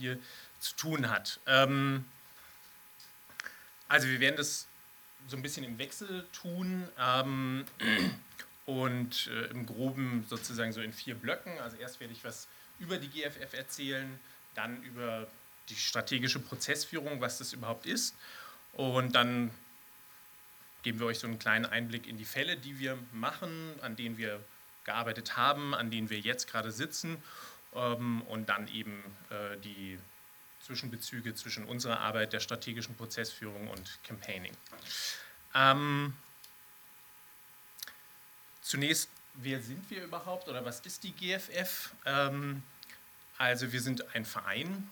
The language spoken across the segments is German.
hier zu tun hat. Ähm, also wir werden das so ein bisschen im Wechsel tun ähm, und äh, im Groben sozusagen so in vier Blöcken. Also erst werde ich was über die GFF erzählen, dann über die strategische Prozessführung, was das überhaupt ist und dann geben wir euch so einen kleinen Einblick in die Fälle, die wir machen, an denen wir gearbeitet haben, an denen wir jetzt gerade sitzen und dann eben äh, die Zwischenbezüge zwischen unserer Arbeit, der strategischen Prozessführung und Campaigning. Ähm, zunächst, wer sind wir überhaupt oder was ist die GFF? Ähm, also wir sind ein Verein,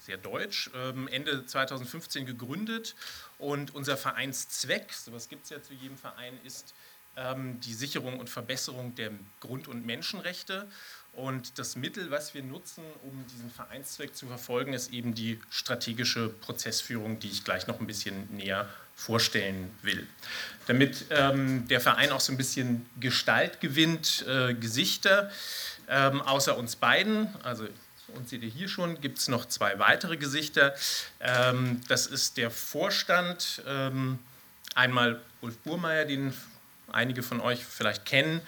sehr deutsch, ähm, Ende 2015 gegründet und unser Vereinszweck, sowas gibt es ja zu jedem Verein, ist ähm, die Sicherung und Verbesserung der Grund- und Menschenrechte. Und das Mittel, was wir nutzen, um diesen Vereinszweck zu verfolgen, ist eben die strategische Prozessführung, die ich gleich noch ein bisschen näher vorstellen will. Damit ähm, der Verein auch so ein bisschen Gestalt gewinnt, äh, Gesichter, ähm, außer uns beiden, also und seht ihr hier schon, gibt es noch zwei weitere Gesichter. Ähm, das ist der Vorstand, ähm, einmal Ulf Burmeier, den einige von euch vielleicht kennen.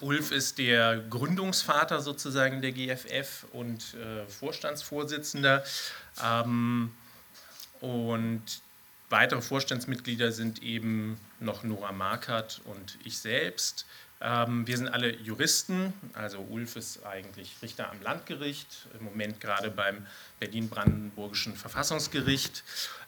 Ulf ist der Gründungsvater sozusagen der GFF und äh, Vorstandsvorsitzender. Ähm, und weitere Vorstandsmitglieder sind eben noch Nora Markert und ich selbst. Ähm, wir sind alle Juristen, also Ulf ist eigentlich Richter am Landgericht, im Moment gerade beim Berlin-Brandenburgischen Verfassungsgericht.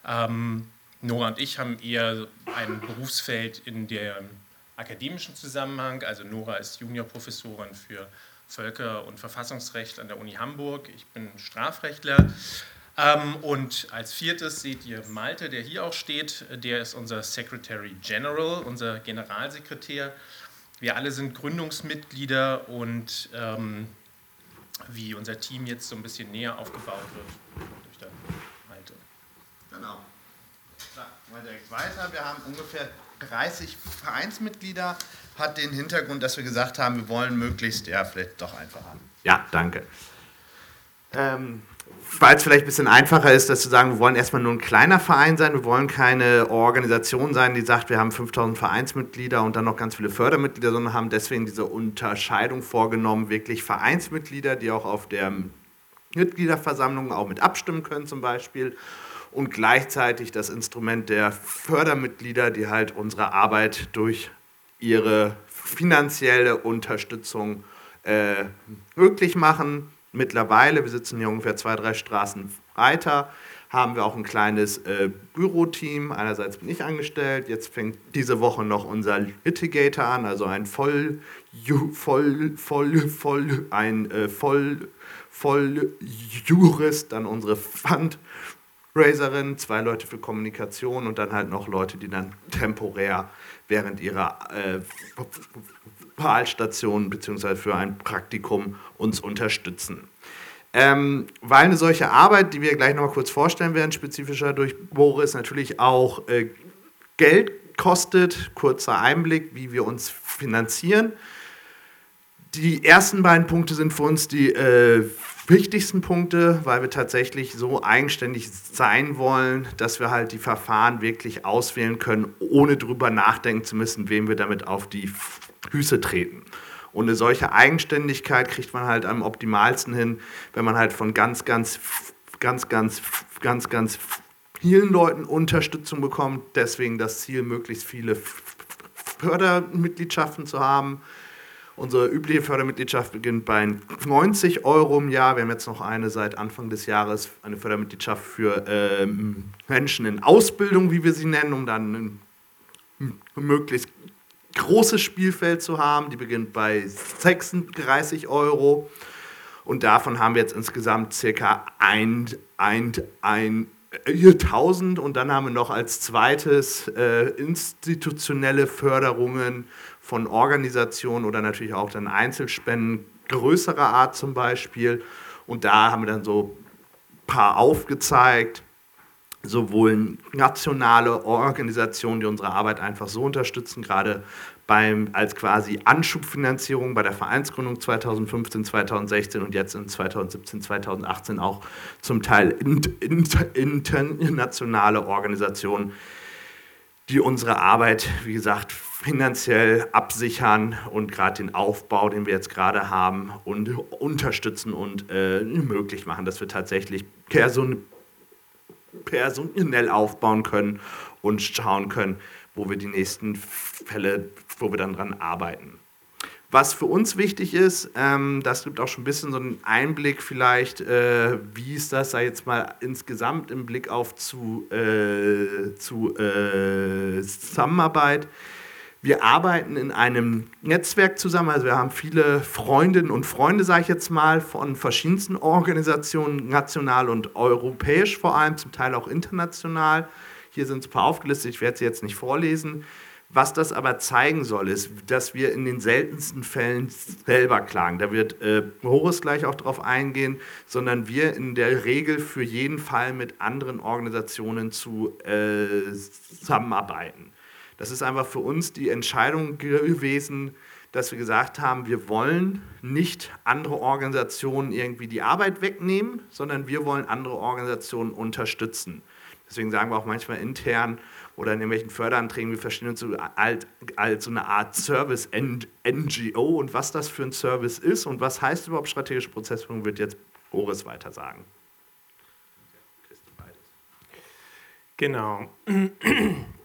Ähm, Nora und ich haben eher ein Berufsfeld in dem akademischen Zusammenhang. Also Nora ist Juniorprofessorin für Völker- und Verfassungsrecht an der Uni Hamburg. Ich bin Strafrechtler. Ähm, und als viertes seht ihr Malte, der hier auch steht. Der ist unser Secretary General, unser Generalsekretär. Wir alle sind Gründungsmitglieder und ähm, wie unser Team jetzt so ein bisschen näher aufgebaut wird durch den Malte. Genau. Mal direkt weiter. Wir haben ungefähr 30 Vereinsmitglieder. Hat den Hintergrund, dass wir gesagt haben, wir wollen möglichst, ja, vielleicht doch einfacher. Ja, danke. Ähm, weil es vielleicht ein bisschen einfacher ist, dass zu sagen, wir wollen erstmal nur ein kleiner Verein sein, wir wollen keine Organisation sein, die sagt, wir haben 5000 Vereinsmitglieder und dann noch ganz viele Fördermitglieder, sondern haben deswegen diese Unterscheidung vorgenommen, wirklich Vereinsmitglieder, die auch auf der Mitgliederversammlung auch mit abstimmen können zum Beispiel und gleichzeitig das Instrument der Fördermitglieder, die halt unsere Arbeit durch ihre finanzielle Unterstützung äh, möglich machen mittlerweile, wir sitzen hier ungefähr zwei, drei Straßen weiter, haben wir auch ein kleines äh, Büroteam. Einerseits bin ich angestellt, jetzt fängt diese Woche noch unser Litigator an, also ein voll, voll, voll, voll, ein äh, voll, voll Jurist, dann unsere Fundraiserin, zwei Leute für Kommunikation und dann halt noch Leute, die dann temporär während ihrer äh, Wahlstation bzw. für ein Praktikum uns unterstützen. Ähm, weil eine solche Arbeit, die wir gleich noch mal kurz vorstellen werden, spezifischer durch Boris, natürlich auch äh, Geld kostet. Kurzer Einblick, wie wir uns finanzieren. Die ersten beiden Punkte sind für uns die äh, wichtigsten Punkte, weil wir tatsächlich so eigenständig sein wollen, dass wir halt die Verfahren wirklich auswählen können, ohne drüber nachdenken zu müssen, wem wir damit auf die Füße treten. Und eine solche Eigenständigkeit kriegt man halt am optimalsten hin, wenn man halt von ganz, ganz, ganz, ganz, ganz, ganz vielen Leuten Unterstützung bekommt. Deswegen das Ziel, möglichst viele Fördermitgliedschaften zu haben. Unsere übliche Fördermitgliedschaft beginnt bei 90 Euro im Jahr. Wir haben jetzt noch eine seit Anfang des Jahres, eine Fördermitgliedschaft für ähm, Menschen in Ausbildung, wie wir sie nennen, um dann ein möglichst großes Spielfeld zu haben. Die beginnt bei 36 Euro. Und davon haben wir jetzt insgesamt circa 1000 und dann haben wir noch als zweites äh, institutionelle Förderungen von Organisationen oder natürlich auch dann Einzelspenden größerer Art zum Beispiel. Und da haben wir dann so ein paar aufgezeigt. sowohl nationale Organisationen, die unsere Arbeit einfach so unterstützen, gerade beim, als quasi Anschubfinanzierung bei der Vereinsgründung 2015, 2016 und jetzt in 2017, 2018 auch zum Teil internationale Organisationen, die unsere Arbeit, wie gesagt, finanziell absichern und gerade den Aufbau, den wir jetzt gerade haben, und unterstützen und äh, möglich machen, dass wir tatsächlich person personell aufbauen können und schauen können, wo wir die nächsten Fälle, wo wir dann dran arbeiten. Was für uns wichtig ist, ähm, das gibt auch schon ein bisschen so einen Einblick vielleicht, äh, wie ist das, sei jetzt mal insgesamt im Blick auf zu, äh, zu äh, Zusammenarbeit. Wir arbeiten in einem Netzwerk zusammen, also wir haben viele Freundinnen und Freunde, sage ich jetzt mal, von verschiedensten Organisationen, national und europäisch vor allem, zum Teil auch international. Hier sind ein paar aufgelistet, ich werde sie jetzt nicht vorlesen. Was das aber zeigen soll, ist, dass wir in den seltensten Fällen selber klagen. Da wird äh, Horus gleich auch darauf eingehen, sondern wir in der Regel für jeden Fall mit anderen Organisationen zu äh, zusammenarbeiten. Das ist einfach für uns die Entscheidung gewesen, dass wir gesagt haben, wir wollen nicht andere Organisationen irgendwie die Arbeit wegnehmen, sondern wir wollen andere Organisationen unterstützen. Deswegen sagen wir auch manchmal intern oder in irgendwelchen Förderanträgen, wir verstehen uns so als, als so eine Art Service-NGO und was das für ein Service ist und was heißt überhaupt strategische Prozessführung, wird jetzt Boris weiter sagen. Genau.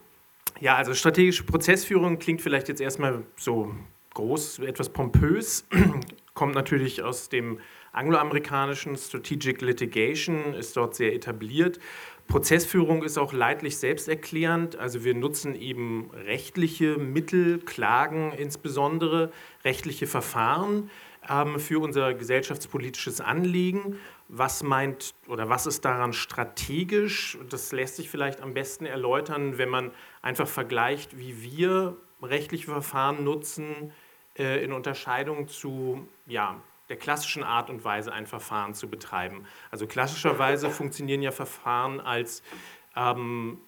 Ja, also strategische Prozessführung klingt vielleicht jetzt erstmal so groß, etwas pompös, kommt natürlich aus dem angloamerikanischen Strategic Litigation, ist dort sehr etabliert Prozessführung ist auch leidlich selbsterklärend. Also wir nutzen eben rechtliche Mittel, Klagen insbesondere, rechtliche Verfahren ähm, für unser gesellschaftspolitisches Anliegen. Was meint oder was ist daran strategisch? Das lässt sich vielleicht am besten erläutern, wenn man einfach vergleicht, wie wir rechtliche Verfahren nutzen äh, in Unterscheidung zu ja, der klassischen Art und Weise ein Verfahren zu betreiben. Also klassischerweise funktionieren ja Verfahren als ähm,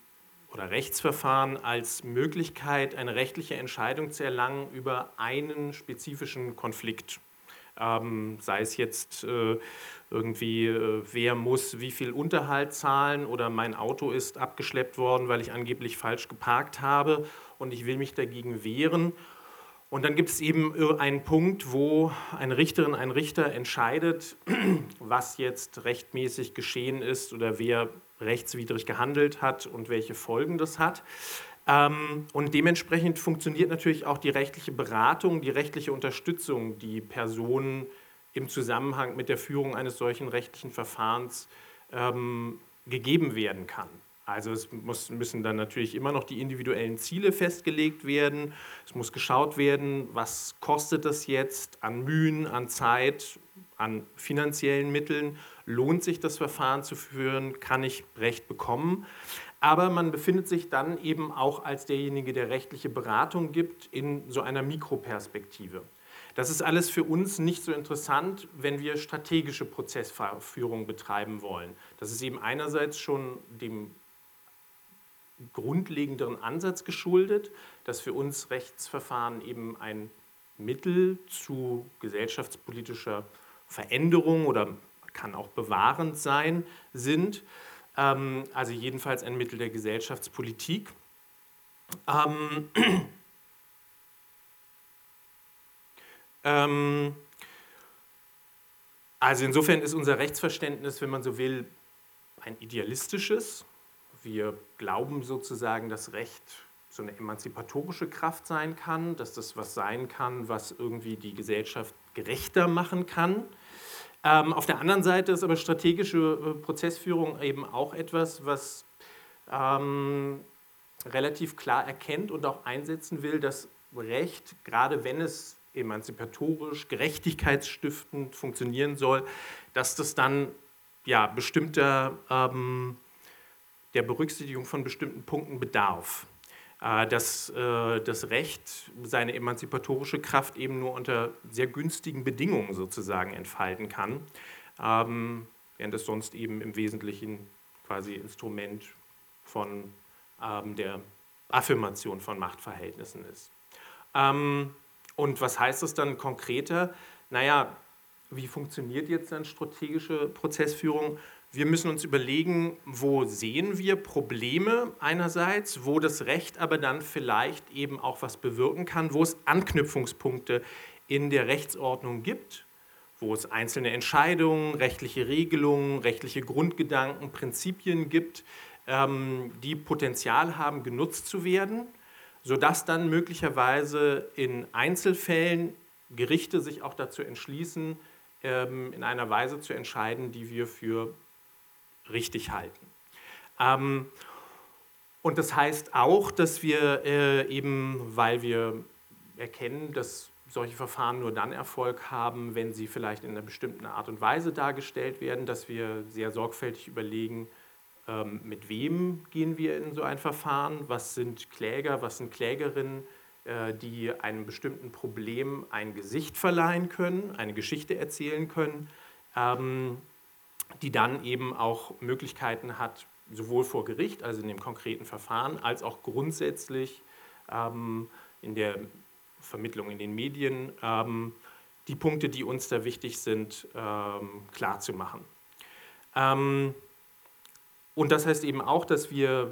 oder Rechtsverfahren als Möglichkeit, eine rechtliche Entscheidung zu erlangen über einen spezifischen Konflikt. Ähm, sei es jetzt äh, irgendwie, äh, wer muss wie viel Unterhalt zahlen oder mein Auto ist abgeschleppt worden, weil ich angeblich falsch geparkt habe und ich will mich dagegen wehren und dann gibt es eben einen Punkt, wo eine Richterin, ein Richter entscheidet, was jetzt rechtmäßig geschehen ist oder wer rechtswidrig gehandelt hat und welche Folgen das hat. Ähm, und dementsprechend funktioniert natürlich auch die rechtliche Beratung, die rechtliche Unterstützung, die Personen im Zusammenhang mit der Führung eines solchen rechtlichen Verfahrens ähm, gegeben werden kann. Also es muss, müssen dann natürlich immer noch die individuellen Ziele festgelegt werden. Es muss geschaut werden, was kostet das jetzt an Mühen, an Zeit, an finanziellen Mitteln. Lohnt sich das Verfahren zu führen? Kann ich Recht bekommen? Aber man befindet sich dann eben auch als derjenige, der rechtliche Beratung gibt, in so einer Mikroperspektive. Das ist alles für uns nicht so interessant, wenn wir strategische Prozessführung betreiben wollen. Das ist eben einerseits schon dem grundlegenderen Ansatz geschuldet, dass für uns Rechtsverfahren eben ein Mittel zu gesellschaftspolitischer Veränderung oder kann auch bewahrend sein sind. Ähm, also jedenfalls ein Mittel der Gesellschaftspolitik. Ähm, ähm, also insofern ist unser Rechtsverständnis, wenn man so will, ein idealistisches. Wir glauben sozusagen, dass Recht so eine emanzipatorische Kraft sein kann, dass das was sein kann, was irgendwie die Gesellschaft gerechter machen kann. Ähm, auf der anderen Seite ist aber strategische äh, Prozessführung eben auch etwas, was ähm, relativ klar erkennt und auch einsetzen will, dass Recht, gerade wenn es emanzipatorisch, gerechtigkeitsstiftend funktionieren soll, dass das dann ja, bestimmter ähm, der Berücksichtigung von bestimmten Punkten bedarf. Äh, dass äh, das Recht seine emanzipatorische Kraft eben nur unter sehr günstigen Bedingungen sozusagen entfalten kann, ähm, während es sonst eben im Wesentlichen quasi Instrument von ähm, der Affirmation von Machtverhältnissen ist. Ähm, und was heißt das dann konkreter? Naja, wie funktioniert jetzt dann strategische Prozessführung? Wir müssen uns überlegen, wo sehen wir Probleme einerseits, wo das Recht aber dann vielleicht eben auch was bewirken kann, wo es Anknüpfungspunkte in der Rechtsordnung gibt, wo es einzelne Entscheidungen, rechtliche Regelungen, rechtliche Grundgedanken, Prinzipien gibt, ähm, die Potenzial haben, genutzt zu werden, sodass dann möglicherweise in Einzelfällen Gerichte sich auch dazu entschließen, ähm, in einer Weise zu entscheiden, die wir für richtig halten. Ähm, und das heißt auch, dass wir äh, eben, weil wir erkennen, dass solche Verfahren nur dann Erfolg haben, wenn sie vielleicht in einer bestimmten Art und Weise dargestellt werden, dass wir sehr sorgfältig überlegen, mit wem gehen wir in so ein Verfahren, was sind Kläger, was sind Klägerinnen, äh, die einem bestimmten Problem ein Gesicht verleihen können, eine Geschichte erzählen können. Ähm, die dann eben auch Möglichkeiten hat, sowohl vor Gericht, also in dem konkreten Verfahren, als auch grundsätzlich ähm, in der Vermittlung in den Medien, ähm, die Punkte, die uns da wichtig sind, ähm, klarzumachen. Ähm, und das heißt eben auch, dass wir,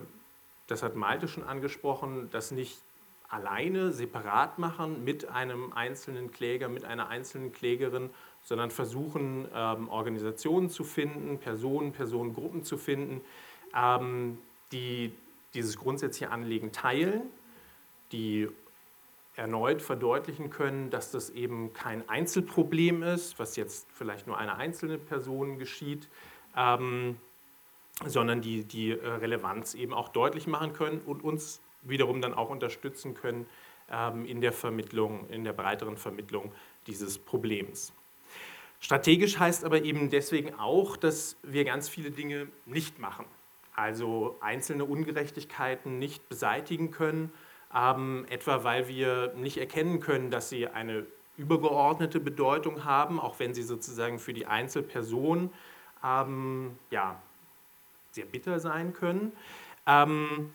das hat Malte schon angesprochen, das nicht alleine separat machen mit einem einzelnen Kläger, mit einer einzelnen Klägerin, sondern versuchen, ähm, Organisationen zu finden, Personen, Personengruppen zu finden, ähm, die dieses grundsätzliche Anliegen teilen, die erneut verdeutlichen können, dass das eben kein Einzelproblem ist, was jetzt vielleicht nur einer einzelnen Person geschieht, ähm, sondern die die äh, Relevanz eben auch deutlich machen können und uns wiederum dann auch unterstützen können ähm, in der Vermittlung, in der breiteren Vermittlung dieses Problems. Strategisch heißt aber eben deswegen auch, dass wir ganz viele Dinge nicht machen. Also einzelne Ungerechtigkeiten nicht beseitigen können, ähm, etwa weil wir nicht erkennen können, dass sie eine übergeordnete Bedeutung haben, auch wenn sie sozusagen für die Einzelperson ähm, ja, sehr bitter sein können. Ähm,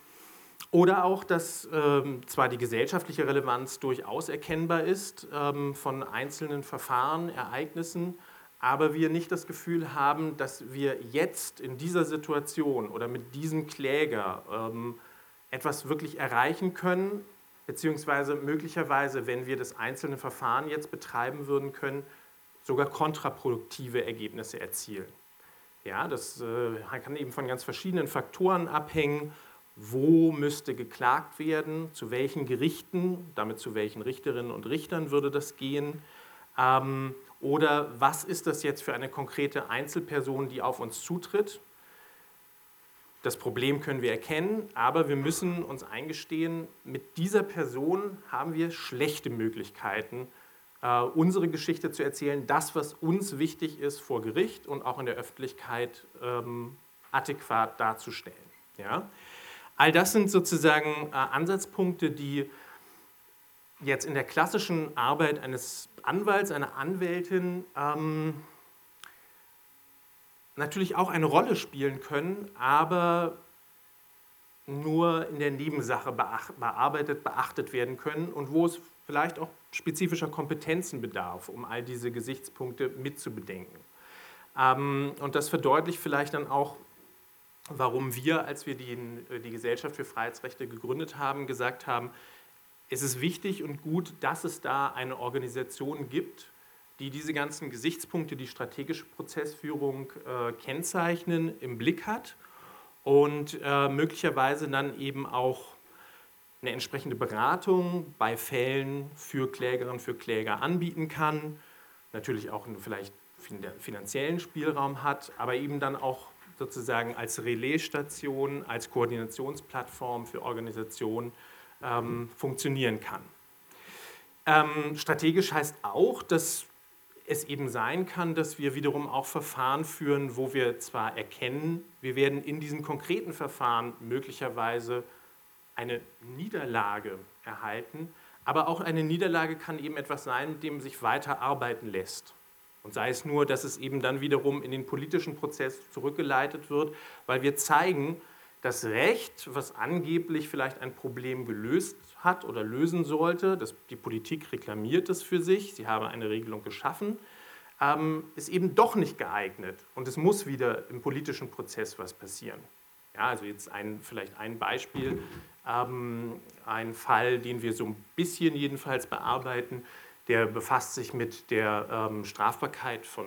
oder auch, dass ähm, zwar die gesellschaftliche Relevanz durchaus erkennbar ist ähm, von einzelnen Verfahren, Ereignissen, aber wir nicht das Gefühl haben, dass wir jetzt in dieser Situation oder mit diesem Kläger ähm, etwas wirklich erreichen können, beziehungsweise möglicherweise, wenn wir das einzelne Verfahren jetzt betreiben würden können, sogar kontraproduktive Ergebnisse erzielen. Ja, das äh, kann eben von ganz verschiedenen Faktoren abhängen wo müsste geklagt werden, zu welchen Gerichten, damit zu welchen Richterinnen und Richtern würde das gehen. Ähm, oder was ist das jetzt für eine konkrete Einzelperson, die auf uns zutritt? Das Problem können wir erkennen, aber wir müssen uns eingestehen, mit dieser Person haben wir schlechte Möglichkeiten, äh, unsere Geschichte zu erzählen, das, was uns wichtig ist vor Gericht und auch in der Öffentlichkeit ähm, adäquat darzustellen. Ja? All das sind sozusagen äh, Ansatzpunkte, die jetzt in der klassischen Arbeit eines Anwalts, einer Anwältin ähm, natürlich auch eine Rolle spielen können, aber nur in der Nebensache bearbeitet, beachtet werden können und wo es vielleicht auch spezifischer Kompetenzen bedarf, um all diese Gesichtspunkte mitzubedenken. Ähm, und das verdeutlicht vielleicht dann auch warum wir, als wir die, äh, die Gesellschaft für Freiheitsrechte gegründet haben, gesagt haben, es ist wichtig und gut, dass es da eine Organisation gibt, die diese ganzen Gesichtspunkte, die strategische Prozessführung äh, kennzeichnen, im Blick hat und äh, möglicherweise dann eben auch eine entsprechende Beratung bei Fällen für Klägerinnen, für Kläger anbieten kann, natürlich auch einen vielleicht finanziellen Spielraum hat, aber eben dann auch sozusagen als Relaisstation, als Koordinationsplattform für Organisationen ähm, funktionieren kann. Ähm, strategisch heißt auch, dass es eben sein kann, dass wir wiederum auch Verfahren führen, wo wir zwar erkennen, wir werden in diesen konkreten Verfahren möglicherweise eine Niederlage erhalten, aber auch eine Niederlage kann eben etwas sein, dem sich weiter arbeiten lässt. Und sei es nur, dass es eben dann wiederum in den politischen Prozess zurückgeleitet wird, weil wir zeigen, das Recht, was angeblich vielleicht ein Problem gelöst hat oder lösen sollte, das, die Politik reklamiert es für sich, sie habe eine Regelung geschaffen, ähm, ist eben doch nicht geeignet und es muss wieder im politischen Prozess was passieren. Ja, also jetzt ein, vielleicht ein Beispiel, ähm, ein Fall, den wir so ein bisschen jedenfalls bearbeiten, der befasst sich mit der ähm, Strafbarkeit von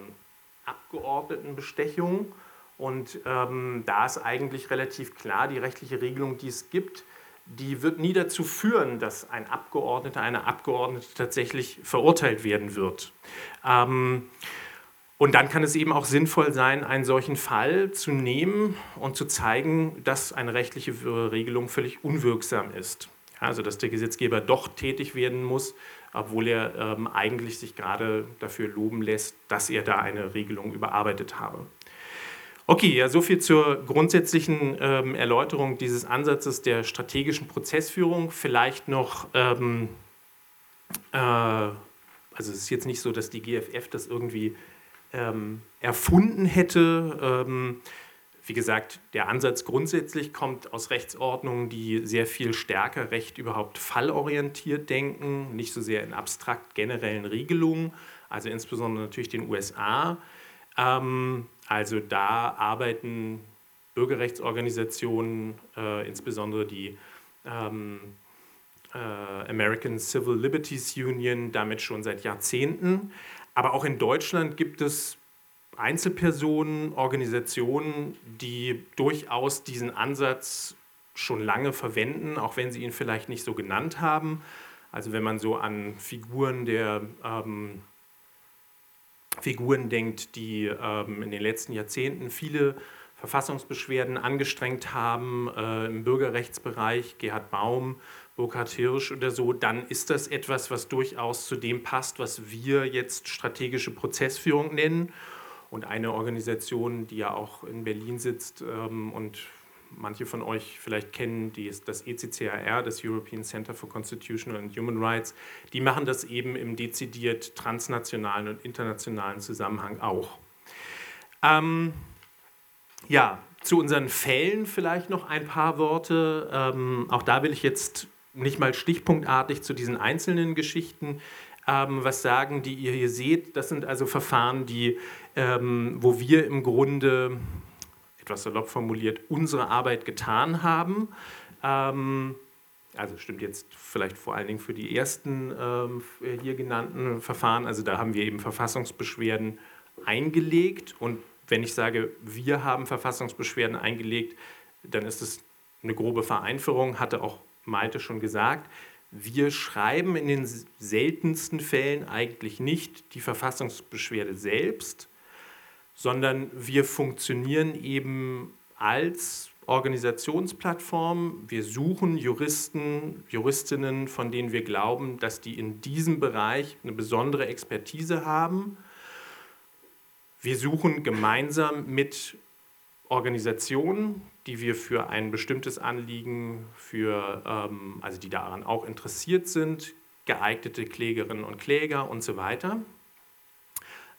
Abgeordnetenbestechung. Und ähm, da ist eigentlich relativ klar, die rechtliche Regelung, die es gibt, die wird nie dazu führen, dass ein Abgeordneter, eine Abgeordnete tatsächlich verurteilt werden wird. Ähm, und dann kann es eben auch sinnvoll sein, einen solchen Fall zu nehmen und zu zeigen, dass eine rechtliche Regelung völlig unwirksam ist. Also dass der Gesetzgeber doch tätig werden muss, obwohl er ähm, eigentlich sich gerade dafür loben lässt, dass er da eine Regelung überarbeitet habe. Okay, ja, soviel zur grundsätzlichen ähm, Erläuterung dieses Ansatzes der strategischen Prozessführung. Vielleicht noch, ähm, äh, also es ist jetzt nicht so, dass die GFF das irgendwie ähm, erfunden hätte. Ähm, wie gesagt, der Ansatz grundsätzlich kommt aus Rechtsordnungen, die sehr viel stärker Recht überhaupt fallorientiert denken, nicht so sehr in abstrakt generellen Regelungen, also insbesondere natürlich den USA. Ähm, also da arbeiten Bürgerrechtsorganisationen, äh, insbesondere die ähm, äh, American Civil Liberties Union, damit schon seit Jahrzehnten. Aber auch in Deutschland gibt es Einzelpersonen, Organisationen, die durchaus diesen Ansatz schon lange verwenden, auch wenn sie ihn vielleicht nicht so genannt haben. Also wenn man so an Figuren der ähm, Figuren denkt, die ähm, in den letzten Jahrzehnten viele Verfassungsbeschwerden angestrengt haben äh, im Bürgerrechtsbereich, Gerhard Baum, Burkhard Hirsch oder so, dann ist das etwas, was durchaus zu dem passt, was wir jetzt strategische Prozessführung nennen. Und eine Organisation, die ja auch in Berlin sitzt ähm, und manche von euch vielleicht kennen, die ist das ECCAR, das European Center for Constitutional and Human Rights, die machen das eben im dezidiert transnationalen und internationalen Zusammenhang auch. Ähm, ja, zu unseren Fällen vielleicht noch ein paar Worte. Ähm, auch da will ich jetzt nicht mal stichpunktartig zu diesen einzelnen Geschichten ähm, was sagen, die ihr hier seht. Das sind also Verfahren, die, ähm, wo wir im Grunde, etwas salopp formuliert, unsere Arbeit getan haben. Ähm, also stimmt jetzt vielleicht vor allen Dingen für die ersten ähm, hier genannten Verfahren. Also da haben wir eben Verfassungsbeschwerden eingelegt. Und wenn ich sage, wir haben Verfassungsbeschwerden eingelegt, dann ist es eine grobe Vereinfachung, hatte auch Malte schon gesagt, wir schreiben in den seltensten Fällen eigentlich nicht die Verfassungsbeschwerde selbst, sondern wir funktionieren eben als Organisationsplattform. Wir suchen Juristen, Juristinnen, von denen wir glauben, dass die in diesem Bereich eine besondere Expertise haben. Wir suchen gemeinsam mit Organisationen, die wir für ein bestimmtes Anliegen, für, ähm, also die daran auch interessiert sind, geeignete Klägerinnen und Kläger und so weiter.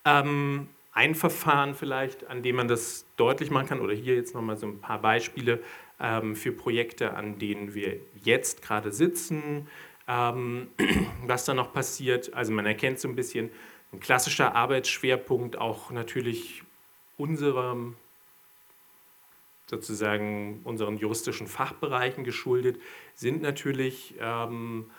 Ähm, ein Verfahren vielleicht, an dem man das deutlich machen kann, oder hier jetzt nochmal so ein paar Beispiele ähm, für Projekte, an denen wir jetzt gerade sitzen, ähm, was da noch passiert. Also man erkennt so ein bisschen ein klassischer Arbeitsschwerpunkt, auch natürlich unserem sozusagen unseren juristischen Fachbereichen geschuldet, sind natürlich ähm,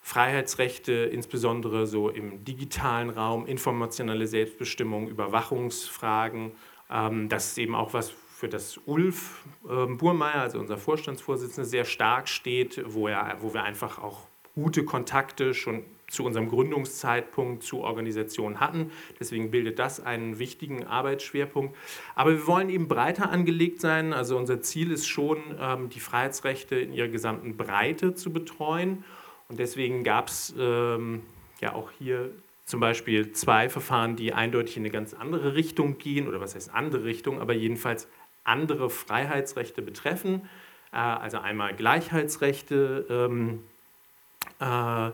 Freiheitsrechte, insbesondere so im digitalen Raum, informationelle Selbstbestimmung, Überwachungsfragen. Ähm, das ist eben auch was, für das Ulf äh, Burmeier, also unser Vorstandsvorsitzender, sehr stark steht, wo, er, wo wir einfach auch gute Kontakte schon zu unserem Gründungszeitpunkt zu Organisationen hatten. Deswegen bildet das einen wichtigen Arbeitsschwerpunkt. Aber wir wollen eben breiter angelegt sein. Also unser Ziel ist schon, ähm, die Freiheitsrechte in ihrer gesamten Breite zu betreuen. Und deswegen gab es ähm, ja auch hier zum Beispiel zwei Verfahren, die eindeutig in eine ganz andere Richtung gehen, oder was heißt andere Richtung, aber jedenfalls andere Freiheitsrechte betreffen. Äh, also einmal Gleichheitsrechte, ähm, äh,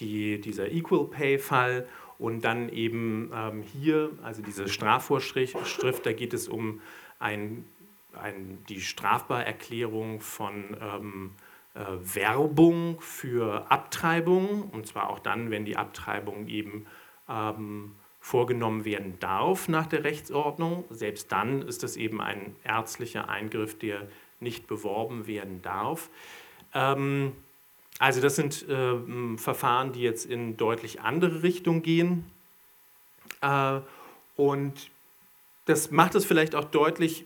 die, dieser Equal Pay-Fall und dann eben ähm, hier, also diese Strafvorschrift, da geht es um ein ein, die Strafbarerklärung von ähm, äh, Werbung für Abtreibung, und zwar auch dann, wenn die Abtreibung eben ähm, vorgenommen werden darf nach der Rechtsordnung. Selbst dann ist das eben ein ärztlicher Eingriff, der nicht beworben werden darf. Ähm, also das sind äh, Verfahren, die jetzt in deutlich andere Richtung gehen. Äh, und das macht es vielleicht auch deutlich,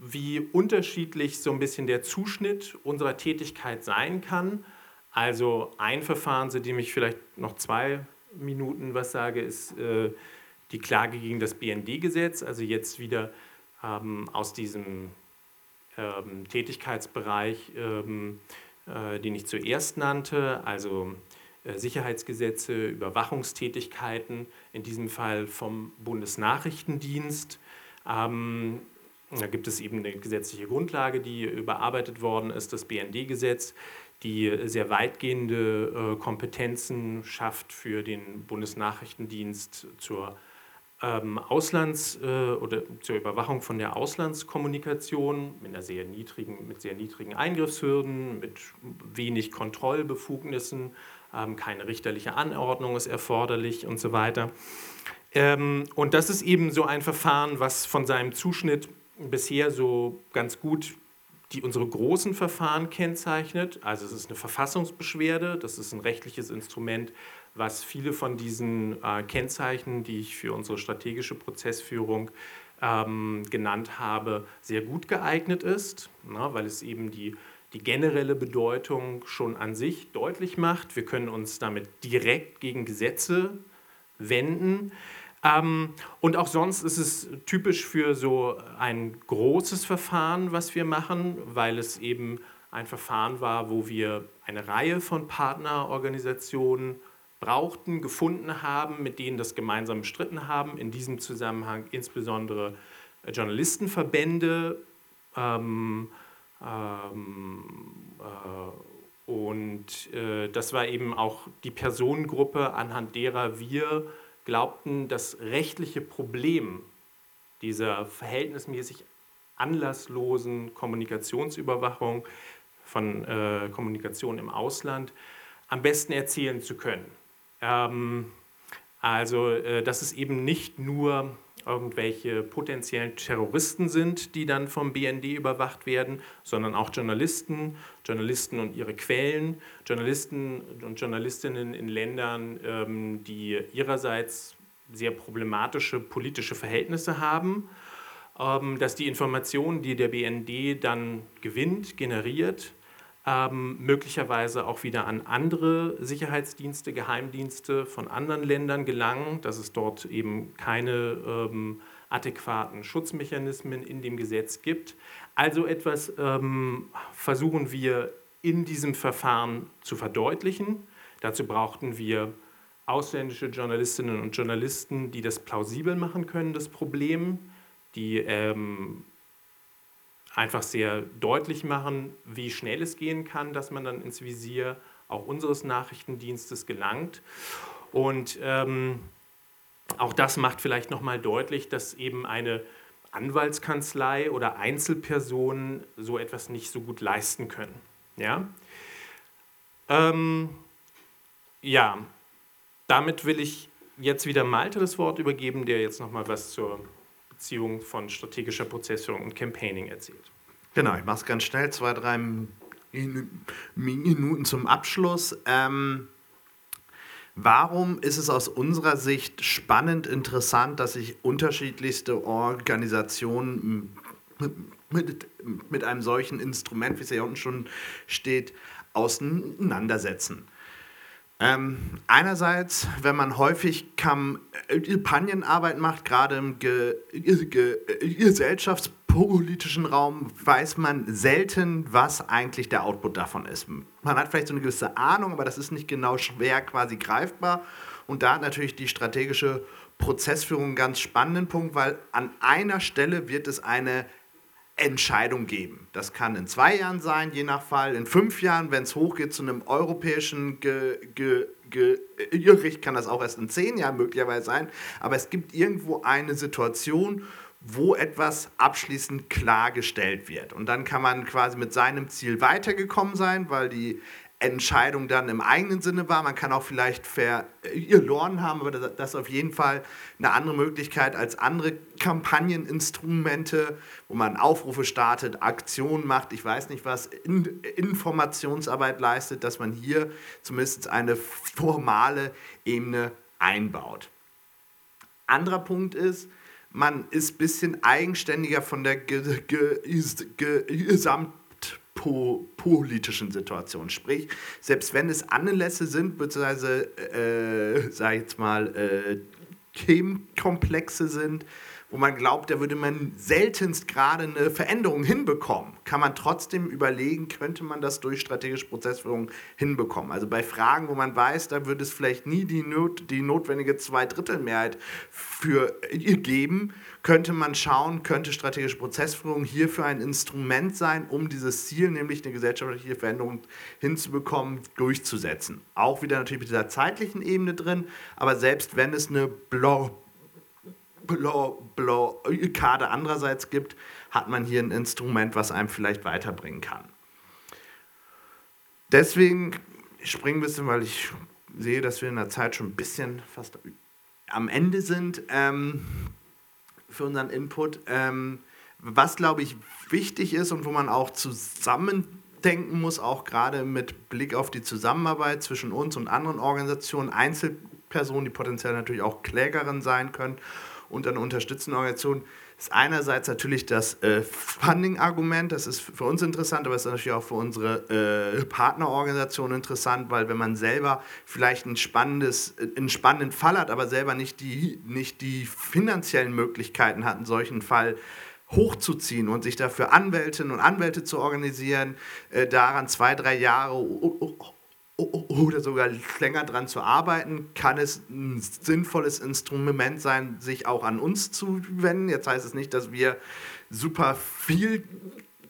wie unterschiedlich so ein bisschen der Zuschnitt unserer Tätigkeit sein kann. Also ein Verfahren, zu dem ich vielleicht noch zwei Minuten was sage, ist äh, die Klage gegen das BND-Gesetz, also jetzt wieder ähm, aus diesem ähm, Tätigkeitsbereich, ähm, äh, den ich zuerst nannte, also äh, Sicherheitsgesetze, Überwachungstätigkeiten, in diesem Fall vom Bundesnachrichtendienst. Ähm, da gibt es eben eine gesetzliche Grundlage, die überarbeitet worden ist, das BND-Gesetz, die sehr weitgehende äh, Kompetenzen schafft für den Bundesnachrichtendienst zur ähm, Auslands- äh, oder zur Überwachung von der Auslandskommunikation mit, einer sehr niedrigen, mit sehr niedrigen Eingriffshürden, mit wenig Kontrollbefugnissen, ähm, keine richterliche Anordnung ist erforderlich und so weiter. Ähm, und das ist eben so ein Verfahren, was von seinem Zuschnitt bisher so ganz gut die unsere großen Verfahren kennzeichnet. Also es ist eine Verfassungsbeschwerde, das ist ein rechtliches Instrument, was viele von diesen äh, Kennzeichen, die ich für unsere strategische Prozessführung ähm, genannt habe, sehr gut geeignet ist, na, ne, weil es eben die, die generelle Bedeutung schon an sich deutlich macht. Wir können uns damit direkt gegen Gesetze wenden. Ähm, und auch sonst ist es typisch für so ein großes Verfahren, was wir machen, weil es eben ein Verfahren war, wo wir eine Reihe von Partnerorganisationen brauchten, gefunden haben, mit denen das gemeinsam bestritten haben. In diesem Zusammenhang insbesondere Journalistenverbände. Ähm, ähm, äh, und äh, das war eben auch die Personengruppe, anhand derer wir glaubten, das rechtliche Problem dieser verhältnismäßig anlasslosen Kommunikationsüberwachung von äh, Kommunikation im Ausland am besten erzählen zu können. Ähm, also, äh, dass es eben nicht nur irgendwelche potenziellen Terroristen sind, die dann vom BND überwacht werden, sondern auch Journalisten, Journalisten und ihre Quellen, Journalisten und Journalistinnen in Ländern, ähm, die ihrerseits sehr problematische politische Verhältnisse haben, ähm, dass die Informationen, die der BND dann gewinnt, generiert, ähm, möglicherweise auch wieder an andere Sicherheitsdienste, Geheimdienste von anderen Ländern gelangen, dass es dort eben keine ähm, adäquaten Schutzmechanismen in dem Gesetz gibt. Also etwas ähm, versuchen wir in diesem Verfahren zu verdeutlichen. Dazu brauchten wir ausländische Journalistinnen und Journalisten, die das plausibel machen können, das Problem, die ähm, einfach sehr deutlich machen, wie schnell es gehen kann, dass man dann ins Visier auch unseres Nachrichtendienstes gelangt. Und ähm, auch das macht vielleicht nochmal deutlich, dass eben eine Anwaltskanzlei oder Einzelpersonen so etwas nicht so gut leisten können. Ja, ähm, ja. damit will ich jetzt wieder Malte das Wort übergeben, der jetzt nochmal was zur Beziehung von strategischer Prozessführung und Campaigning erzählt. Genau, ich mache es ganz schnell, zwei, drei Minuten zum Abschluss. Ähm, warum ist es aus unserer Sicht spannend, interessant, dass sich unterschiedlichste Organisationen mit, mit einem solchen Instrument, wie es hier unten schon steht, auseinandersetzen? Ähm, einerseits, wenn man häufig Kampagnenarbeit macht, gerade im Ge Ge gesellschaftspolitischen Raum, weiß man selten, was eigentlich der Output davon ist. Man hat vielleicht so eine gewisse Ahnung, aber das ist nicht genau schwer quasi greifbar. Und da hat natürlich die strategische Prozessführung einen ganz spannenden Punkt, weil an einer Stelle wird es eine Entscheidung geben. Das kann in zwei Jahren sein, je nach Fall, in fünf Jahren, wenn es hochgeht zu einem europäischen Ge Ge Ge Gericht, kann das auch erst in zehn Jahren möglicherweise sein. Aber es gibt irgendwo eine Situation, wo etwas abschließend klargestellt wird. Und dann kann man quasi mit seinem Ziel weitergekommen sein, weil die Entscheidung dann im eigenen Sinne war. Man kann auch vielleicht verloren haben, aber das ist auf jeden Fall eine andere Möglichkeit als andere Kampagneninstrumente, wo man Aufrufe startet, Aktionen macht, ich weiß nicht was, Informationsarbeit leistet, dass man hier zumindest eine formale Ebene einbaut. Anderer Punkt ist, man ist ein bisschen eigenständiger von der Gesamt politischen Situation. Sprich, selbst wenn es Anlässe sind, beziehungsweise, äh, sag ich jetzt mal, äh, Themenkomplexe sind, wo man glaubt, da würde man seltenst gerade eine Veränderung hinbekommen, kann man trotzdem überlegen, könnte man das durch strategische Prozessführung hinbekommen. Also bei Fragen, wo man weiß, da würde es vielleicht nie die, Not, die notwendige Zweidrittelmehrheit für geben, könnte man schauen, könnte strategische Prozessführung hierfür ein Instrument sein, um dieses Ziel, nämlich eine gesellschaftliche Veränderung hinzubekommen, durchzusetzen. Auch wieder natürlich mit dieser zeitlichen Ebene drin, aber selbst wenn es eine Blau Blockade andererseits gibt, hat man hier ein Instrument, was einem vielleicht weiterbringen kann. Deswegen, springe ein bisschen, weil ich sehe, dass wir in der Zeit schon ein bisschen fast am Ende sind ähm, für unseren Input. Ähm, was, glaube ich, wichtig ist und wo man auch zusammendenken muss, auch gerade mit Blick auf die Zusammenarbeit zwischen uns und anderen Organisationen, Einzelpersonen, die potenziell natürlich auch Klägerin sein können und eine unterstützende Organisation. Ist einerseits natürlich das äh, Funding-Argument, das ist für uns interessant, aber es ist natürlich auch für unsere äh, Partnerorganisation interessant, weil wenn man selber vielleicht ein spannendes, einen spannenden Fall hat, aber selber nicht die, nicht die finanziellen Möglichkeiten hat, einen solchen Fall hochzuziehen und sich dafür Anwältinnen und Anwälte zu organisieren, äh, daran zwei, drei Jahre oder sogar länger daran zu arbeiten, kann es ein sinnvolles Instrument sein, sich auch an uns zu wenden. Jetzt heißt es nicht, dass wir super viel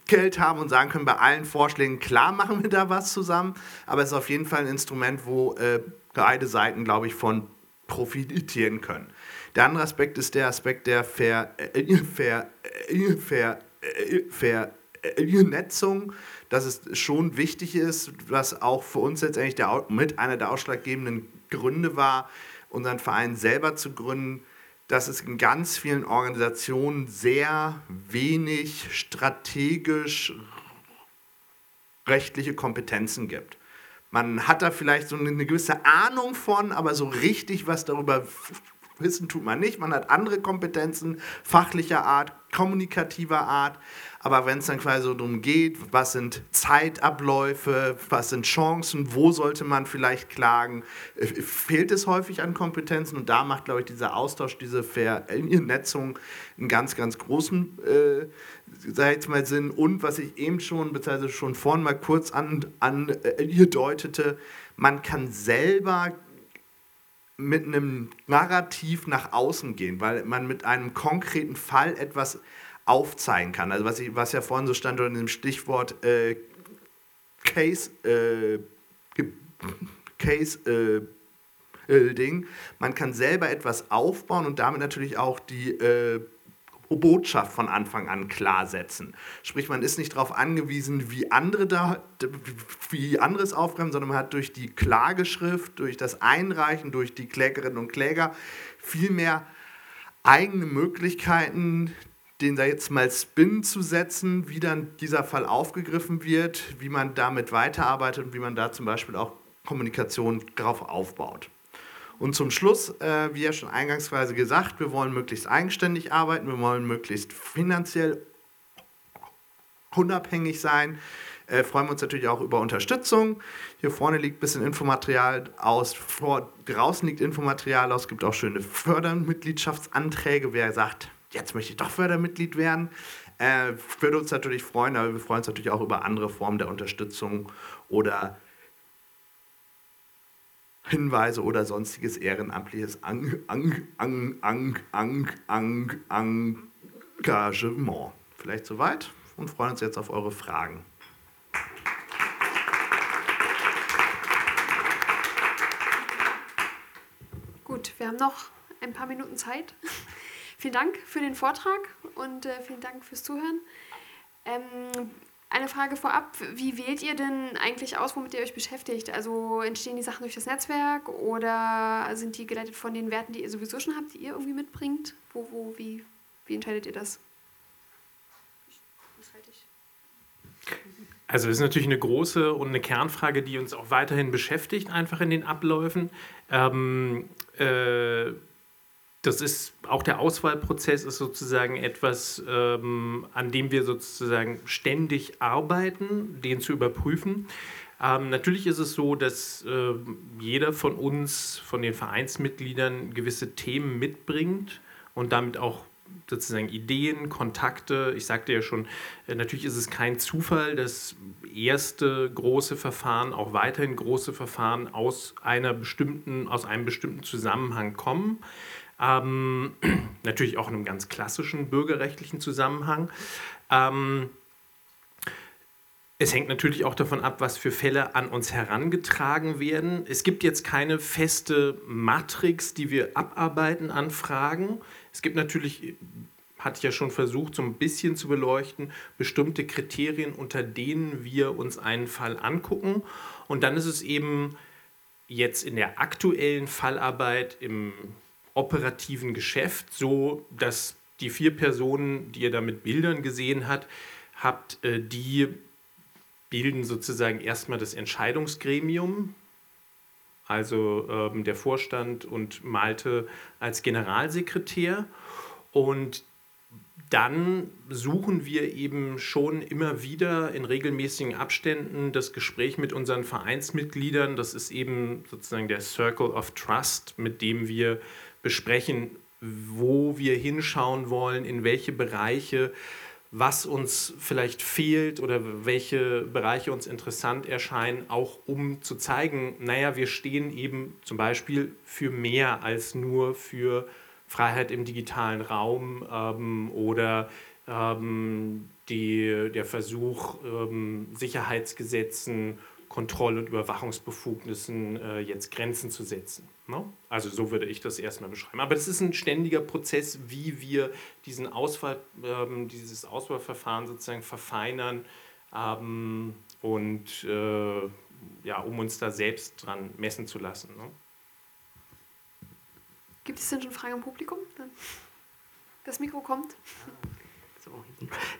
Geld haben und sagen können, bei allen Vorschlägen, klar machen wir da was zusammen, aber es ist auf jeden Fall ein Instrument, wo äh, beide Seiten, glaube ich, von profitieren können. Der andere Aspekt ist der Aspekt der Ver, äh, Ver, äh, Ver, äh, Ver, Vernetzung dass es schon wichtig ist, was auch für uns letztendlich der, mit einer der ausschlaggebenden Gründe war, unseren Verein selber zu gründen, dass es in ganz vielen Organisationen sehr wenig strategisch rechtliche Kompetenzen gibt. Man hat da vielleicht so eine gewisse Ahnung von, aber so richtig was darüber wissen tut man nicht. Man hat andere Kompetenzen fachlicher Art, kommunikativer Art, aber wenn es dann quasi so darum geht, was sind Zeitabläufe, was sind Chancen, wo sollte man vielleicht klagen, äh, fehlt es häufig an Kompetenzen. Und da macht, glaube ich, dieser Austausch, diese Vernetzung einen ganz, ganz großen äh, sag jetzt mal Sinn. Und was ich eben schon, beziehungsweise schon vorhin mal kurz andeutete, an, äh, man kann selber mit einem Narrativ nach außen gehen, weil man mit einem konkreten Fall etwas aufzeigen kann. Also was, ich, was ja vorhin so stand unter dem Stichwort äh, Case, äh, Case äh, Ding. Man kann selber etwas aufbauen und damit natürlich auch die äh, Botschaft von Anfang an klar setzen. Sprich, man ist nicht darauf angewiesen, wie andere da, wie anderes aufgreifen, sondern man hat durch die Klageschrift, durch das Einreichen, durch die Klägerinnen und Kläger viel mehr eigene Möglichkeiten, den da jetzt mal Spin zu setzen, wie dann dieser Fall aufgegriffen wird, wie man damit weiterarbeitet und wie man da zum Beispiel auch Kommunikation drauf aufbaut. Und zum Schluss, äh, wie ja schon eingangsweise gesagt, wir wollen möglichst eigenständig arbeiten, wir wollen möglichst finanziell unabhängig sein. Äh, freuen wir uns natürlich auch über Unterstützung. Hier vorne liegt ein bisschen Infomaterial aus, vor, draußen liegt Infomaterial aus, gibt auch schöne Fördermitgliedschaftsanträge. Wer sagt, jetzt möchte ich doch Fördermitglied werden. Äh, würde uns natürlich freuen, aber wir freuen uns natürlich auch über andere Formen der Unterstützung oder Hinweise oder sonstiges ehrenamtliches Engagement. Vielleicht soweit und freuen uns jetzt auf eure Fragen. Gut, wir haben noch ein paar Minuten Zeit. Vielen Dank für den Vortrag und äh, vielen Dank fürs Zuhören. Ähm, eine Frage vorab, wie wählt ihr denn eigentlich aus, womit ihr euch beschäftigt? Also entstehen die Sachen durch das Netzwerk oder sind die geleitet von den Werten, die ihr sowieso schon habt, die ihr irgendwie mitbringt? Wo, wo, wie, wie entscheidet ihr das? Also das ist natürlich eine große und eine Kernfrage, die uns auch weiterhin beschäftigt, einfach in den Abläufen. Ähm, äh, das ist auch der Auswahlprozess ist sozusagen etwas, ähm, an dem wir sozusagen ständig arbeiten, den zu überprüfen. Ähm, natürlich ist es so, dass äh, jeder von uns, von den Vereinsmitgliedern, gewisse Themen mitbringt und damit auch sozusagen Ideen, Kontakte. Ich sagte ja schon, äh, natürlich ist es kein Zufall, dass erste große Verfahren, auch weiterhin große Verfahren aus einer bestimmten, aus einem bestimmten Zusammenhang kommen. Ähm, natürlich auch in einem ganz klassischen bürgerrechtlichen Zusammenhang. Ähm, es hängt natürlich auch davon ab, was für Fälle an uns herangetragen werden. Es gibt jetzt keine feste Matrix, die wir abarbeiten an Fragen. Es gibt natürlich, hatte ich ja schon versucht, so ein bisschen zu beleuchten, bestimmte Kriterien, unter denen wir uns einen Fall angucken. Und dann ist es eben jetzt in der aktuellen Fallarbeit im operativen Geschäft so, dass die vier Personen, die ihr da mit Bildern gesehen habt, habt, äh, die bilden sozusagen erstmal das Entscheidungsgremium, also ähm, der Vorstand und Malte als Generalsekretär. Und dann suchen wir eben schon immer wieder in regelmäßigen Abständen das Gespräch mit unseren Vereinsmitgliedern. Das ist eben sozusagen der Circle of Trust, mit dem wir besprechen, wo wir hinschauen wollen, in welche Bereiche, was uns vielleicht fehlt oder welche Bereiche uns interessant erscheinen, auch um zu zeigen, naja, wir stehen eben zum Beispiel für mehr als nur für Freiheit im digitalen Raum ähm, oder ähm, die, der Versuch, ähm, Sicherheitsgesetzen Kontroll- und Überwachungsbefugnissen äh, jetzt Grenzen zu setzen. Ne? Also so würde ich das erstmal beschreiben. Aber das ist ein ständiger Prozess, wie wir diesen Auswahl, ähm, dieses Auswahlverfahren sozusagen verfeinern ähm, und äh, ja, um uns da selbst dran messen zu lassen. Ne? Gibt es denn schon Fragen im Publikum? Das Mikro kommt.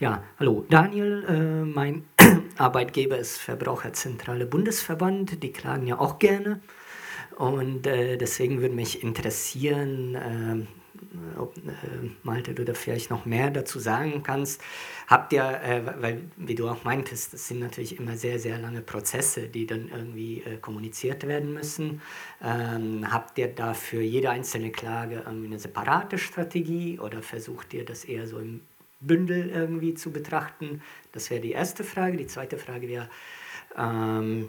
Ja, hallo, Daniel, äh, mein Arbeitgeber ist Verbraucherzentrale Bundesverband, die klagen ja auch gerne. Und äh, deswegen würde mich interessieren, äh, ob äh, Malte, du da vielleicht noch mehr dazu sagen kannst. Habt ihr, äh, weil, wie du auch meintest, das sind natürlich immer sehr, sehr lange Prozesse, die dann irgendwie äh, kommuniziert werden müssen. Ähm, habt ihr da für jede einzelne Klage irgendwie eine separate Strategie oder versucht ihr das eher so im Bündel irgendwie zu betrachten? Das wäre die erste Frage. Die zweite Frage wäre, ähm,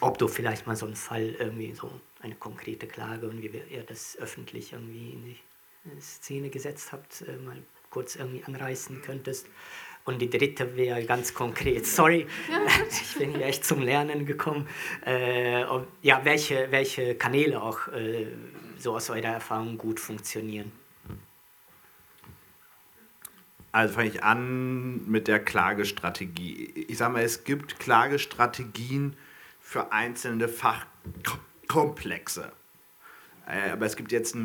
ob du vielleicht mal so einen Fall irgendwie so eine konkrete Klage und wie ihr das öffentlich irgendwie in die Szene gesetzt habt, äh, mal kurz irgendwie anreißen könntest. Und die dritte wäre ganz konkret, sorry, ich bin hier echt zum Lernen gekommen. Äh, ob, ja, welche, welche Kanäle auch äh, so aus eurer Erfahrung gut funktionieren? Also fange ich an mit der Klagestrategie. Ich sage mal, es gibt Klagestrategien für einzelne Fachkomplexe. Äh, aber es gibt jetzt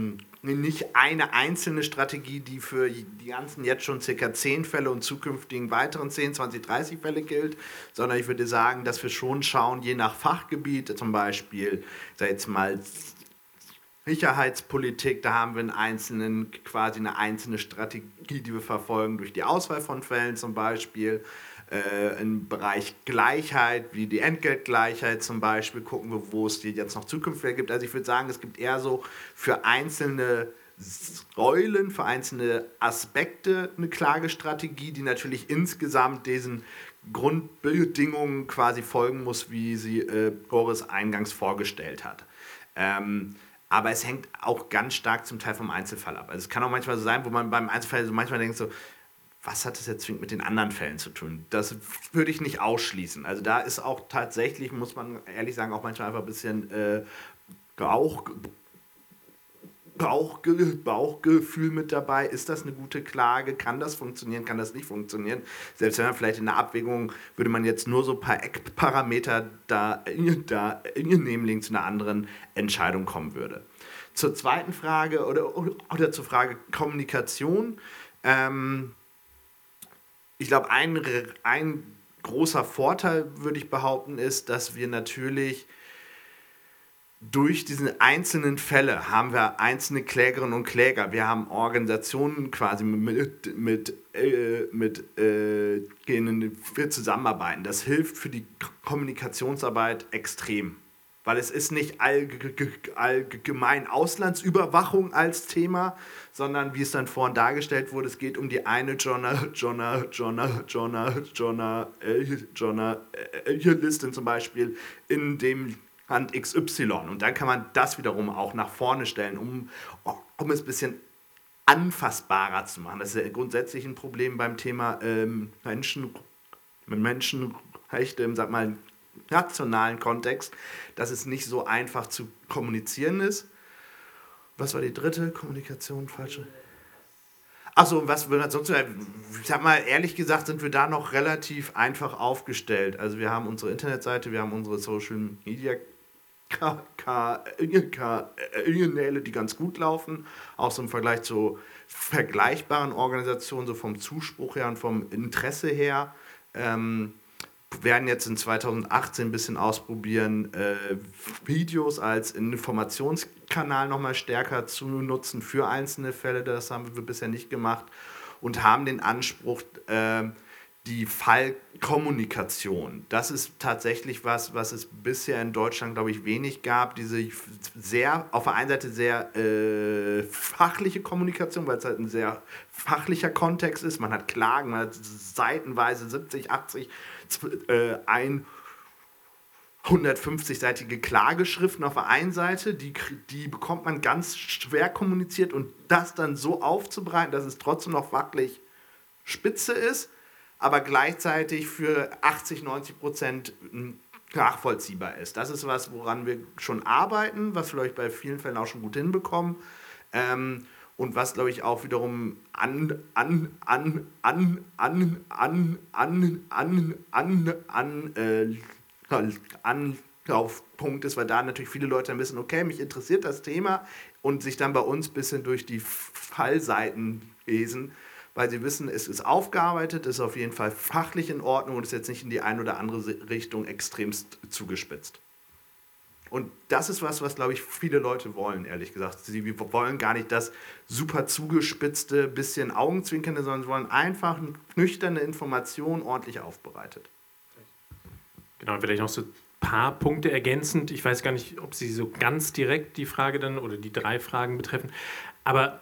nicht eine einzelne Strategie, die für die ganzen jetzt schon circa 10 Fälle und zukünftigen weiteren 10, 20, 30 Fälle gilt, sondern ich würde sagen, dass wir schon schauen, je nach Fachgebiet, zum Beispiel, ich sage jetzt mal, Sicherheitspolitik, da haben wir einen einzelnen, quasi eine einzelne Strategie, die wir verfolgen, durch die Auswahl von Fällen zum Beispiel. Äh, Im Bereich Gleichheit, wie die Entgeltgleichheit zum Beispiel, gucken wir, wo es die jetzt noch zukünftig gibt. Also ich würde sagen, es gibt eher so für einzelne Säulen, für einzelne Aspekte eine Klagestrategie, die natürlich insgesamt diesen Grundbedingungen quasi folgen muss, wie sie äh, Boris eingangs vorgestellt hat. Ähm, aber es hängt auch ganz stark zum Teil vom Einzelfall ab. Also es kann auch manchmal so sein, wo man beim Einzelfall so manchmal denkt so, was hat das jetzt mit den anderen Fällen zu tun? Das würde ich nicht ausschließen. Also da ist auch tatsächlich, muss man ehrlich sagen, auch manchmal einfach ein bisschen äh, Bauch, Bauchge Bauchgefühl mit dabei. Ist das eine gute Klage? Kann das funktionieren? Kann das nicht funktionieren? Selbst wenn man vielleicht in der Abwägung würde man jetzt nur so ein paar Eckparameter da, da nehmen, zu einer anderen Entscheidung kommen würde. Zur zweiten Frage oder, oder zur Frage Kommunikation. Ähm, ich glaube, ein, ein großer Vorteil, würde ich behaupten, ist, dass wir natürlich durch diese einzelnen Fälle haben wir einzelne Klägerinnen und Kläger. Wir haben Organisationen quasi mit, mit, äh, mit äh, denen wir zusammenarbeiten. Das hilft für die Kommunikationsarbeit extrem. Weil es ist nicht allgemein Auslandsüberwachung als Thema, sondern wie es dann vorhin dargestellt wurde, es geht um die eine Journal, Journal, Journal, Journal, Journal, äh, Journal, äh, Listin zum Beispiel in dem Hand XY. Und dann kann man das wiederum auch nach vorne stellen, um, um es ein bisschen anfassbarer zu machen. Das ist ja grundsätzlich ein Problem beim Thema ähm, Menschen, Menschenrechte im, sag mal, nationalen Kontext, dass es nicht so einfach zu kommunizieren ist. Was war die dritte Kommunikation? Falsche? Achso, was will sonst? Ich sag mal, ehrlich gesagt, sind wir da noch relativ einfach aufgestellt. Also, wir haben unsere Internetseite, wir haben unsere Social Media Kanäle, die ganz gut laufen, auch so im Vergleich zu vergleichbaren Organisationen, so vom Zuspruch her und vom Interesse her. Ähm, werden jetzt in 2018 ein bisschen ausprobieren, äh, Videos als Informationskanal nochmal stärker zu nutzen für einzelne Fälle. Das haben wir bisher nicht gemacht und haben den Anspruch, äh, die Fallkommunikation, das ist tatsächlich was, was es bisher in Deutschland, glaube ich, wenig gab. Diese sehr, auf der einen Seite sehr äh, fachliche Kommunikation, weil es halt ein sehr fachlicher Kontext ist. Man hat Klagen, man hat seitenweise 70, 80, äh, ein 150-seitige Klageschriften auf der einen Seite, die, die bekommt man ganz schwer kommuniziert und das dann so aufzubereiten, dass es trotzdem noch fachlich spitze ist aber gleichzeitig für 80, 90 Prozent nachvollziehbar ist. Das ist was, woran wir schon arbeiten, was vielleicht bei vielen Fällen auch schon gut hinbekommen. Ähm, und was, glaube ich, auch wiederum an, an, an, an, an, an, an, an, an, an, äh, Anlaufpunkt ist, weil da natürlich viele Leute dann wissen, okay, mich interessiert das Thema und sich dann bei uns ein bisschen durch die Fallseiten lesen weil sie wissen, es ist aufgearbeitet, ist auf jeden Fall fachlich in Ordnung und ist jetzt nicht in die eine oder andere Richtung extremst zugespitzt. Und das ist was, was, glaube ich, viele Leute wollen, ehrlich gesagt. Sie wollen gar nicht das super zugespitzte, bisschen Augenzwinkernde, sondern sie wollen einfach nüchterne Information ordentlich aufbereitet. Genau, vielleicht noch so ein paar Punkte ergänzend. Ich weiß gar nicht, ob Sie so ganz direkt die Frage dann oder die drei Fragen betreffen. Aber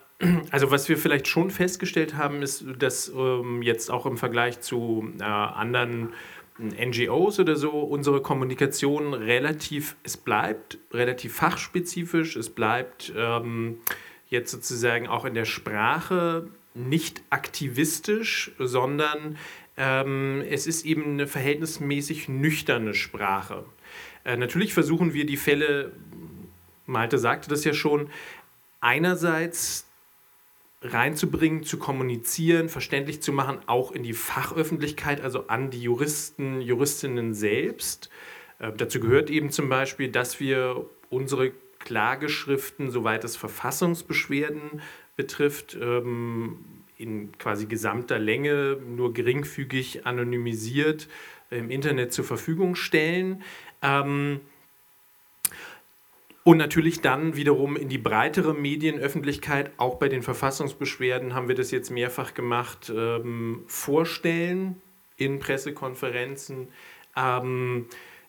also was wir vielleicht schon festgestellt haben, ist, dass ähm, jetzt auch im Vergleich zu äh, anderen NGOs oder so unsere Kommunikation relativ, es bleibt relativ fachspezifisch, es bleibt ähm, jetzt sozusagen auch in der Sprache nicht aktivistisch, sondern ähm, es ist eben eine verhältnismäßig nüchterne Sprache. Äh, natürlich versuchen wir die Fälle, Malte sagte das ja schon, einerseits reinzubringen, zu kommunizieren, verständlich zu machen, auch in die Fachöffentlichkeit, also an die Juristen, Juristinnen selbst. Äh, dazu gehört eben zum Beispiel, dass wir unsere Klageschriften, soweit es Verfassungsbeschwerden betrifft, ähm, in quasi gesamter Länge, nur geringfügig anonymisiert im Internet zur Verfügung stellen. Ähm, und natürlich dann wiederum in die breitere Medienöffentlichkeit, auch bei den Verfassungsbeschwerden haben wir das jetzt mehrfach gemacht, ähm, vorstellen in Pressekonferenzen. Ähm,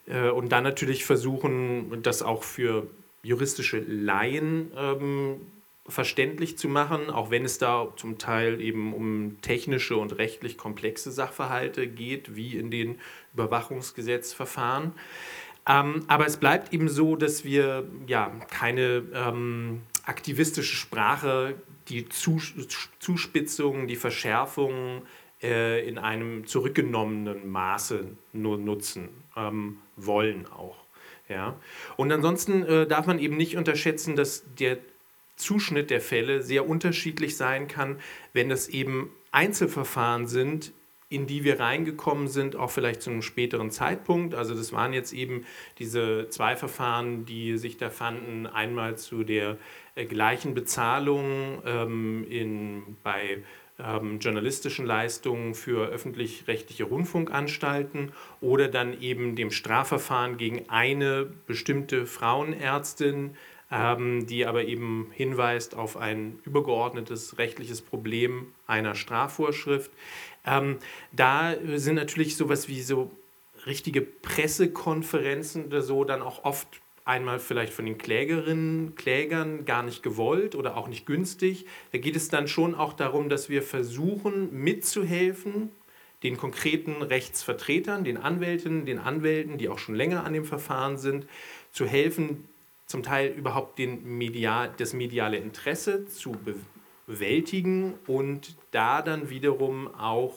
äh, und dann natürlich versuchen, das auch für juristische Laien ähm, verständlich zu machen, auch wenn es da zum Teil eben um technische und rechtlich komplexe Sachverhalte geht, wie in den Überwachungsgesetzverfahren. Ähm, aber es bleibt eben so, dass wir ja keine ähm, aktivistische Sprache, die Zus Zuspitzung, die Verschärfung äh, in einem zurückgenommenen Maße nur nutzen ähm, wollen auch. Ja? Und ansonsten äh, darf man eben nicht unterschätzen, dass der Zuschnitt der Fälle sehr unterschiedlich sein kann, wenn es eben Einzelverfahren sind, in die wir reingekommen sind, auch vielleicht zu einem späteren Zeitpunkt. Also das waren jetzt eben diese zwei Verfahren, die sich da fanden, einmal zu der äh, gleichen Bezahlung ähm, in, bei ähm, journalistischen Leistungen für öffentlich-rechtliche Rundfunkanstalten oder dann eben dem Strafverfahren gegen eine bestimmte Frauenärztin, ähm, die aber eben hinweist auf ein übergeordnetes rechtliches Problem einer Strafvorschrift. Ähm, da sind natürlich sowas wie so richtige Pressekonferenzen oder so dann auch oft einmal vielleicht von den Klägerinnen, Klägern gar nicht gewollt oder auch nicht günstig. Da geht es dann schon auch darum, dass wir versuchen mitzuhelfen, den konkreten Rechtsvertretern, den Anwältinnen, den Anwälten, die auch schon länger an dem Verfahren sind, zu helfen, zum Teil überhaupt den Medial, das mediale Interesse zu bewältigen und da dann wiederum auch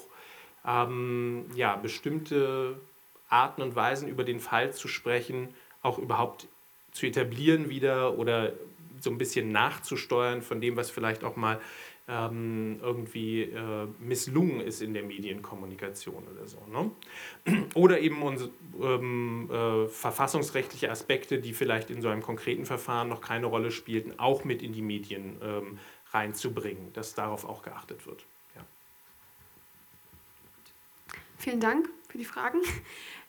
ähm, ja, bestimmte Arten und Weisen über den Fall zu sprechen, auch überhaupt zu etablieren wieder oder so ein bisschen nachzusteuern von dem, was vielleicht auch mal ähm, irgendwie äh, misslungen ist in der Medienkommunikation oder so. Ne? Oder eben unsere, ähm, äh, verfassungsrechtliche Aspekte, die vielleicht in so einem konkreten Verfahren noch keine Rolle spielten, auch mit in die Medien ähm, reinzubringen, dass darauf auch geachtet wird. Ja. Vielen Dank für die Fragen.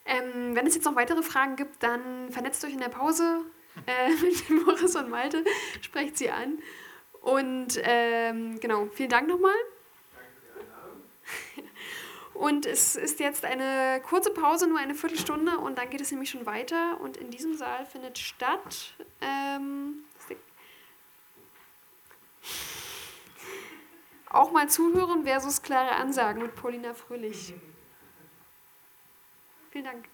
Ähm, wenn es jetzt noch weitere Fragen gibt, dann vernetzt euch in der Pause äh, mit Moritz und Malte, sprecht sie an. Und ähm, genau, vielen Dank nochmal. Und es ist jetzt eine kurze Pause, nur eine Viertelstunde, und dann geht es nämlich schon weiter. Und in diesem Saal findet statt. Ähm, auch mal zuhören versus klare Ansagen mit Paulina Fröhlich. Vielen Dank.